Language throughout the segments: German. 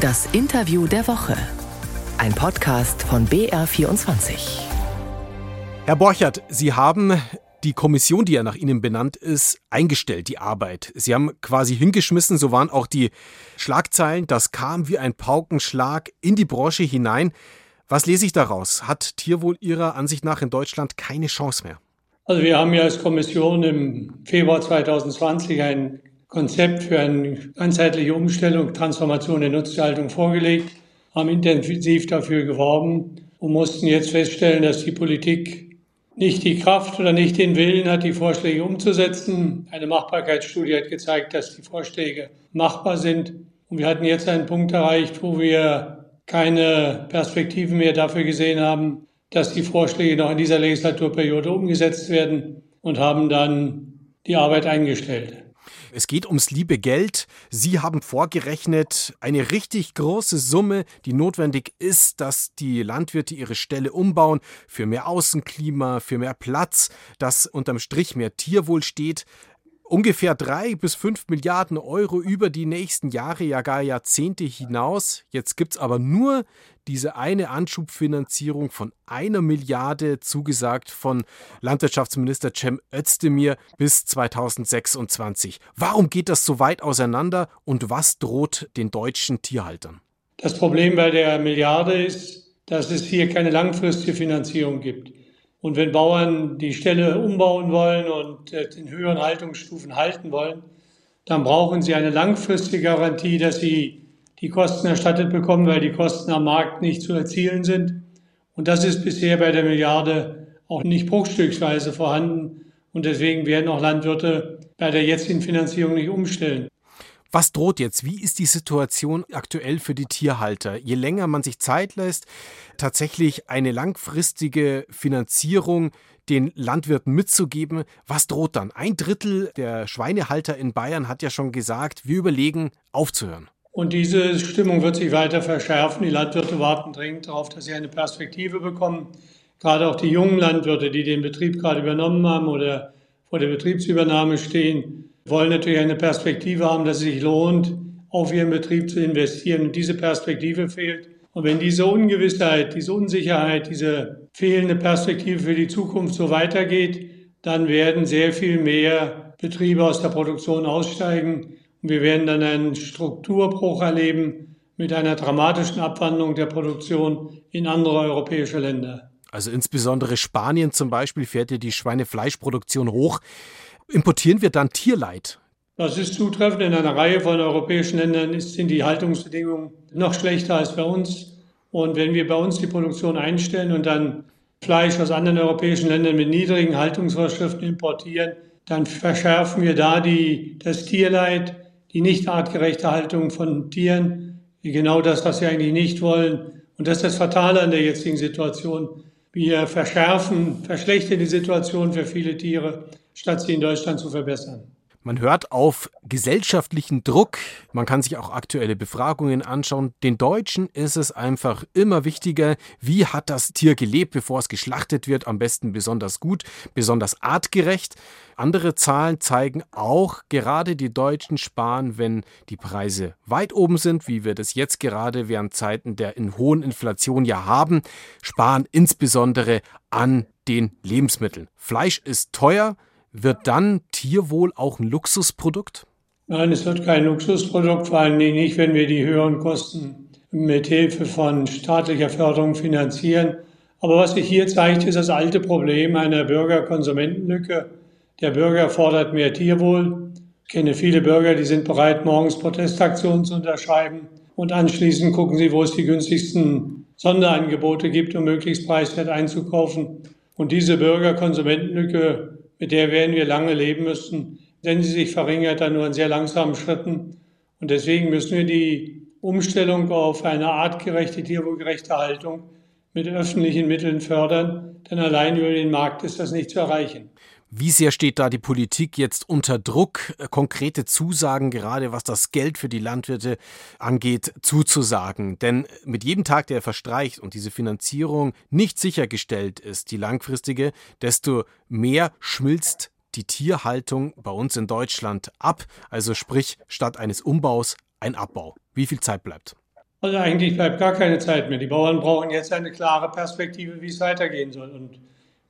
Das Interview der Woche. Ein Podcast von BR24. Herr Borchert, Sie haben die Kommission, die ja nach Ihnen benannt ist, eingestellt, die Arbeit. Sie haben quasi hingeschmissen, so waren auch die Schlagzeilen. Das kam wie ein Paukenschlag in die Branche hinein. Was lese ich daraus? Hat Tierwohl Ihrer Ansicht nach in Deutschland keine Chance mehr? Also wir haben ja als Kommission im Februar 2020 ein Konzept für eine ganzheitliche Umstellung, Transformation der Nutztierhaltung vorgelegt, haben intensiv dafür geworben und mussten jetzt feststellen, dass die Politik nicht die Kraft oder nicht den Willen hat, die Vorschläge umzusetzen. Eine Machbarkeitsstudie hat gezeigt, dass die Vorschläge machbar sind. Und wir hatten jetzt einen Punkt erreicht, wo wir keine Perspektive mehr dafür gesehen haben, dass die Vorschläge noch in dieser Legislaturperiode umgesetzt werden und haben dann die Arbeit eingestellt. Es geht ums liebe Geld. Sie haben vorgerechnet eine richtig große Summe, die notwendig ist, dass die Landwirte ihre Ställe umbauen für mehr Außenklima, für mehr Platz, dass unterm Strich mehr Tierwohl steht ungefähr drei bis fünf Milliarden Euro über die nächsten Jahre, ja gar Jahrzehnte hinaus. Jetzt gibt es aber nur diese eine Anschubfinanzierung von einer Milliarde zugesagt von Landwirtschaftsminister Cem Özdemir bis 2026. Warum geht das so weit auseinander und was droht den deutschen Tierhaltern? Das Problem bei der Milliarde ist, dass es hier keine langfristige Finanzierung gibt. Und wenn Bauern die Ställe umbauen wollen und äh, in höheren Haltungsstufen halten wollen, dann brauchen sie eine langfristige Garantie, dass sie die Kosten erstattet bekommen, weil die Kosten am Markt nicht zu erzielen sind. Und das ist bisher bei der Milliarde auch nicht bruchstücksweise vorhanden. Und deswegen werden auch Landwirte bei der jetzigen Finanzierung nicht umstellen. Was droht jetzt? Wie ist die Situation aktuell für die Tierhalter? Je länger man sich Zeit lässt, tatsächlich eine langfristige Finanzierung den Landwirten mitzugeben, was droht dann? Ein Drittel der Schweinehalter in Bayern hat ja schon gesagt, wir überlegen aufzuhören. Und diese Stimmung wird sich weiter verschärfen. Die Landwirte warten dringend darauf, dass sie eine Perspektive bekommen. Gerade auch die jungen Landwirte, die den Betrieb gerade übernommen haben oder vor der Betriebsübernahme stehen, wollen natürlich eine Perspektive haben, dass es sich lohnt, auf ihren Betrieb zu investieren. Und diese Perspektive fehlt. Und wenn diese Ungewissheit, diese Unsicherheit, diese fehlende Perspektive für die Zukunft so weitergeht, dann werden sehr viel mehr Betriebe aus der Produktion aussteigen. Und wir werden dann einen Strukturbruch erleben mit einer dramatischen Abwandlung der Produktion in andere europäische Länder. Also insbesondere Spanien zum Beispiel fährt ja die Schweinefleischproduktion hoch. Importieren wir dann Tierleid? Das ist zutreffend. In einer Reihe von europäischen Ländern sind die Haltungsbedingungen noch schlechter als bei uns. Und wenn wir bei uns die Produktion einstellen und dann Fleisch aus anderen europäischen Ländern mit niedrigen Haltungsvorschriften importieren, dann verschärfen wir da die, das Tierleid, die nicht artgerechte Haltung von Tieren, genau das, was wir eigentlich nicht wollen. Und das ist das Fatale an der jetzigen Situation. Wir verschärfen, verschlechtern die Situation für viele Tiere statt sie in Deutschland zu verbessern. Man hört auf gesellschaftlichen Druck. Man kann sich auch aktuelle Befragungen anschauen. Den Deutschen ist es einfach immer wichtiger, wie hat das Tier gelebt, bevor es geschlachtet wird. Am besten besonders gut, besonders artgerecht. Andere Zahlen zeigen auch, gerade die Deutschen sparen, wenn die Preise weit oben sind, wie wir das jetzt gerade während Zeiten der in hohen Inflation ja haben, sparen insbesondere an den Lebensmitteln. Fleisch ist teuer. Wird dann Tierwohl auch ein Luxusprodukt? Nein, es wird kein Luxusprodukt, vor allem nicht, wenn wir die höheren Kosten mit Hilfe von staatlicher Förderung finanzieren. Aber was sich hier zeigt, ist das alte Problem einer Bürger-Konsumentenlücke. Der Bürger fordert mehr Tierwohl. Ich kenne viele Bürger, die sind bereit, morgens Protestaktionen zu unterschreiben. Und anschließend gucken sie, wo es die günstigsten Sonderangebote gibt, um möglichst preiswert einzukaufen. Und diese Bürger-Konsumentenlücke mit der werden wir lange leben müssen, denn sie sich verringert dann nur in sehr langsamen Schritten. Und deswegen müssen wir die Umstellung auf eine artgerechte, tierwohlgerechte Haltung mit öffentlichen Mitteln fördern, denn allein über den Markt ist das nicht zu erreichen. Wie sehr steht da die Politik jetzt unter Druck, konkrete Zusagen, gerade was das Geld für die Landwirte angeht, zuzusagen? Denn mit jedem Tag, der verstreicht und diese Finanzierung nicht sichergestellt ist, die langfristige, desto mehr schmilzt die Tierhaltung bei uns in Deutschland ab. Also sprich, statt eines Umbaus ein Abbau. Wie viel Zeit bleibt? Also eigentlich bleibt gar keine Zeit mehr. Die Bauern brauchen jetzt eine klare Perspektive, wie es weitergehen soll. Und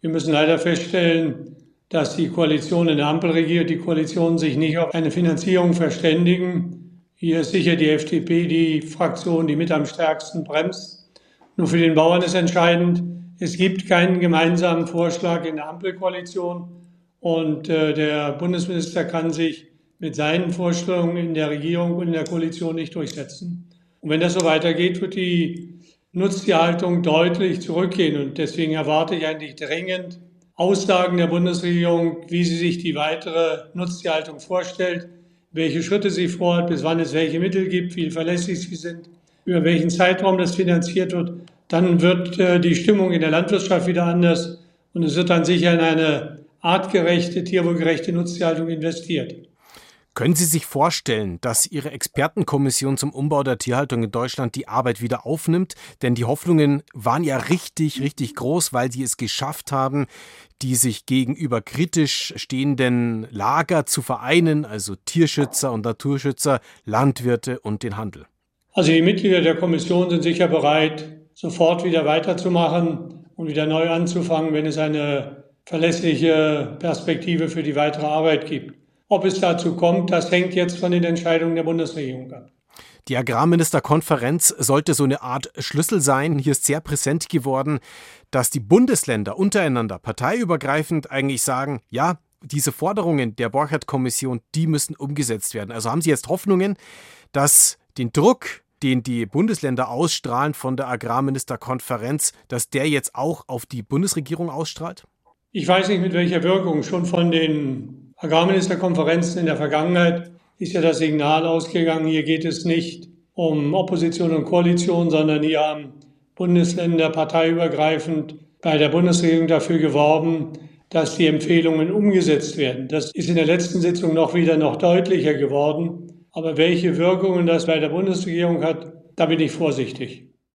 wir müssen leider feststellen, dass die Koalition in der Ampel regiert, die Koalitionen sich nicht auf eine Finanzierung verständigen. Hier ist sicher die FDP die Fraktion, die mit am stärksten bremst. Nur für den Bauern ist entscheidend, es gibt keinen gemeinsamen Vorschlag in der Ampelkoalition und äh, der Bundesminister kann sich mit seinen Vorstellungen in der Regierung und in der Koalition nicht durchsetzen. Und wenn das so weitergeht, wird die Nutztierhaltung deutlich zurückgehen. Und deswegen erwarte ich eigentlich dringend Aussagen der Bundesregierung, wie sie sich die weitere Nutztierhaltung vorstellt, welche Schritte sie vorhat, bis wann es welche Mittel gibt, wie verlässlich sie sind, über welchen Zeitraum das finanziert wird. Dann wird äh, die Stimmung in der Landwirtschaft wieder anders und es wird dann sicher in eine artgerechte, tierwohlgerechte Nutztierhaltung investiert. Können Sie sich vorstellen, dass Ihre Expertenkommission zum Umbau der Tierhaltung in Deutschland die Arbeit wieder aufnimmt? Denn die Hoffnungen waren ja richtig, richtig groß, weil Sie es geschafft haben, die sich gegenüber kritisch stehenden Lager zu vereinen, also Tierschützer und Naturschützer, Landwirte und den Handel. Also die Mitglieder der Kommission sind sicher bereit, sofort wieder weiterzumachen und wieder neu anzufangen, wenn es eine verlässliche Perspektive für die weitere Arbeit gibt. Ob es dazu kommt, das hängt jetzt von den Entscheidungen der Bundesregierung ab. Die Agrarministerkonferenz sollte so eine Art Schlüssel sein. Hier ist sehr präsent geworden, dass die Bundesländer untereinander parteiübergreifend eigentlich sagen, ja, diese Forderungen der Borchert-Kommission, die müssen umgesetzt werden. Also haben Sie jetzt Hoffnungen, dass den Druck, den die Bundesländer ausstrahlen von der Agrarministerkonferenz, dass der jetzt auch auf die Bundesregierung ausstrahlt? Ich weiß nicht, mit welcher Wirkung. Schon von den Agrarministerkonferenzen in der Vergangenheit ist ja das Signal ausgegangen, hier geht es nicht um Opposition und Koalition, sondern hier haben Bundesländer parteiübergreifend bei der Bundesregierung dafür geworben, dass die Empfehlungen umgesetzt werden. Das ist in der letzten Sitzung noch wieder noch deutlicher geworden. Aber welche Wirkungen das bei der Bundesregierung hat, da bin ich vorsichtig.